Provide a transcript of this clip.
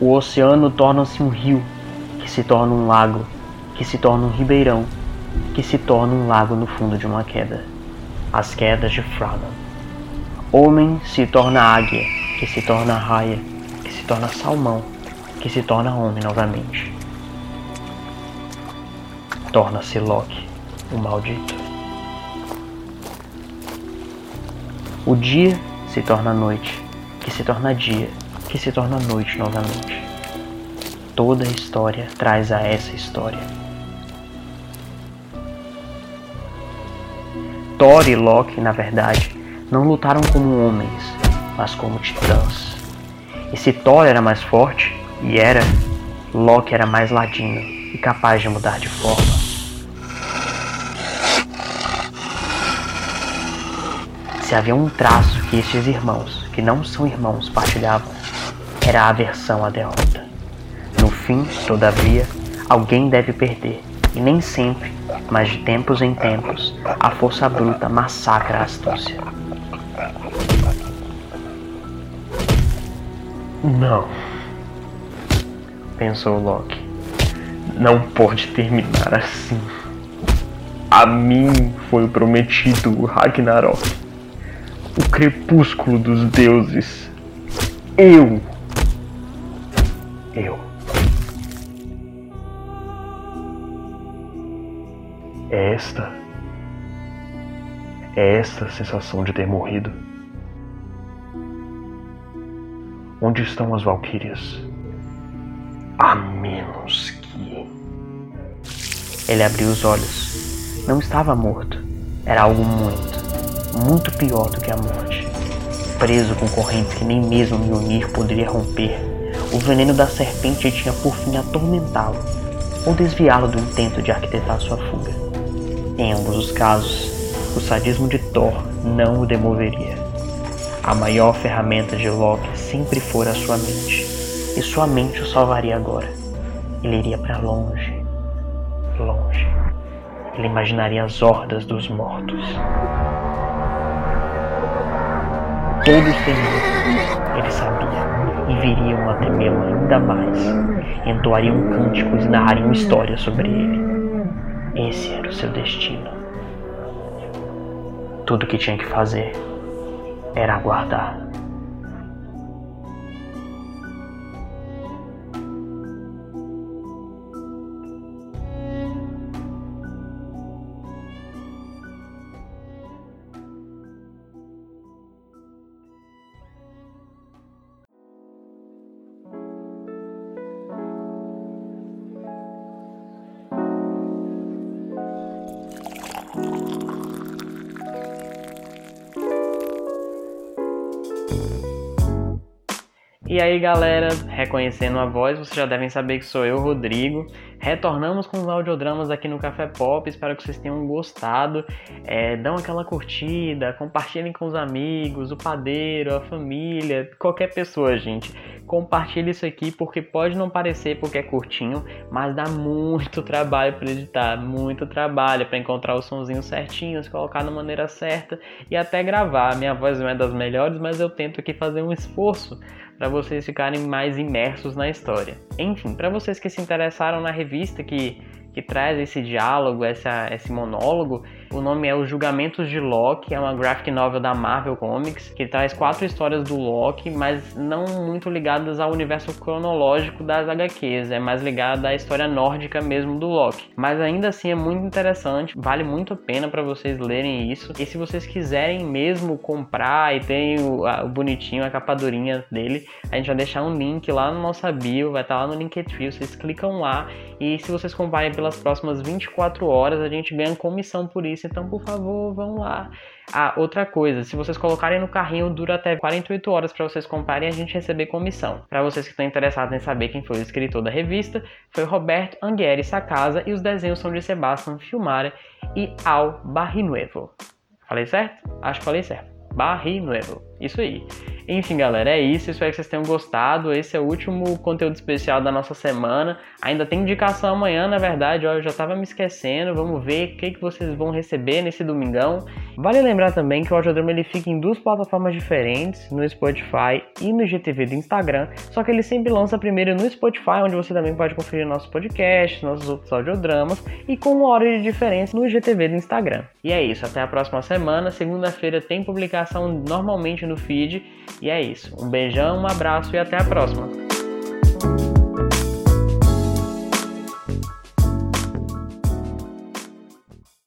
O oceano torna-se um rio, que se torna um lago, que se torna um ribeirão, que se torna um lago no fundo de uma queda. As quedas de Franan. Homem se torna águia, que se torna raia, que se torna salmão, que se torna homem novamente. Torna-se Loki, o maldito. O dia se torna noite, que se torna dia, que se torna noite novamente. Toda a história traz a essa história. Thor e Loki, na verdade, não lutaram como homens, mas como titãs. E se Thor era mais forte, e era, Loki era mais ladino e capaz de mudar de forma. Se havia um traço que estes irmãos, que não são irmãos, partilhavam, era a aversão à derrota. Fim, todavia, alguém deve perder, e nem sempre, mas de tempos em tempos, a força bruta massacra a astúcia. Não, pensou Loki. Não pode terminar assim. A mim foi prometido o Ragnarok o crepúsculo dos deuses. Eu. Eu. É esta. É esta sensação de ter morrido. Onde estão as valquírias? A menos que. Ele abriu os olhos. Não estava morto. Era algo muito, muito pior do que a morte. Preso com correntes que nem mesmo Mjolnir poderia romper, o veneno da serpente tinha por fim atormentá-lo ou desviá-lo do intento de arquitetar sua fuga. Em ambos os casos, o sadismo de Thor não o demoveria. A maior ferramenta de Loki sempre fora a sua mente, e sua mente o salvaria agora. Ele iria para longe, longe. Ele imaginaria as hordas dos mortos. Todos temiam, ele sabia, e viriam a temê-lo ainda mais. Entoariam cânticos e narrariam histórias sobre ele. Esse era o seu destino. Tudo o que tinha que fazer era aguardar. E aí galera, reconhecendo a voz, vocês já devem saber que sou eu, Rodrigo. Retornamos com os audiodramas aqui no Café Pop, espero que vocês tenham gostado. É, dão aquela curtida, compartilhem com os amigos, o padeiro, a família, qualquer pessoa, gente. Compartilhe isso aqui porque pode não parecer porque é curtinho, mas dá muito trabalho para editar, muito trabalho para encontrar os sonzinhos certinhos, colocar da maneira certa e até gravar. Minha voz não é das melhores, mas eu tento aqui fazer um esforço para vocês ficarem mais imersos na história. Enfim, para vocês que se interessaram na revista que, que traz esse diálogo, essa, esse monólogo, o nome é Os Julgamentos de Loki, é uma graphic novel da Marvel Comics, que traz quatro histórias do Loki, mas não muito ligadas ao universo cronológico das HQs, é mais ligada à história nórdica mesmo do Loki. Mas ainda assim é muito interessante, vale muito a pena para vocês lerem isso. E se vocês quiserem mesmo comprar e tem o, a, o bonitinho, a capa durinha dele, a gente vai deixar um link lá no nosso bio, vai estar tá lá no Linktree, vocês clicam lá e se vocês comprarem pelas próximas 24 horas, a gente ganha comissão por isso então por favor, vão lá. Ah, outra coisa, se vocês colocarem no carrinho, dura até 48 horas para vocês comprarem e a gente receber comissão. Para vocês que estão interessados em saber quem foi o escritor da revista, foi Roberto Anghieri Sacasa e os desenhos são de Sebastian Filmara e Al Barrinuevo. Falei certo? Acho que falei certo. Barrinuevo. Isso aí. Enfim, galera, é isso. Espero que vocês tenham gostado. Esse é o último conteúdo especial da nossa semana. Ainda tem indicação amanhã, na verdade. Ó, eu já tava me esquecendo. Vamos ver o que, que vocês vão receber nesse domingão. Vale lembrar também que o Audiodrama ele fica em duas plataformas diferentes, no Spotify e no GTV do Instagram. Só que ele sempre lança primeiro no Spotify, onde você também pode conferir nossos podcasts, nossos outros audiodramas, e com uma hora de diferença no GTV do Instagram. E é isso. Até a próxima semana. Segunda-feira tem publicação normalmente no feed. E é isso. Um beijão, um abraço e até a próxima.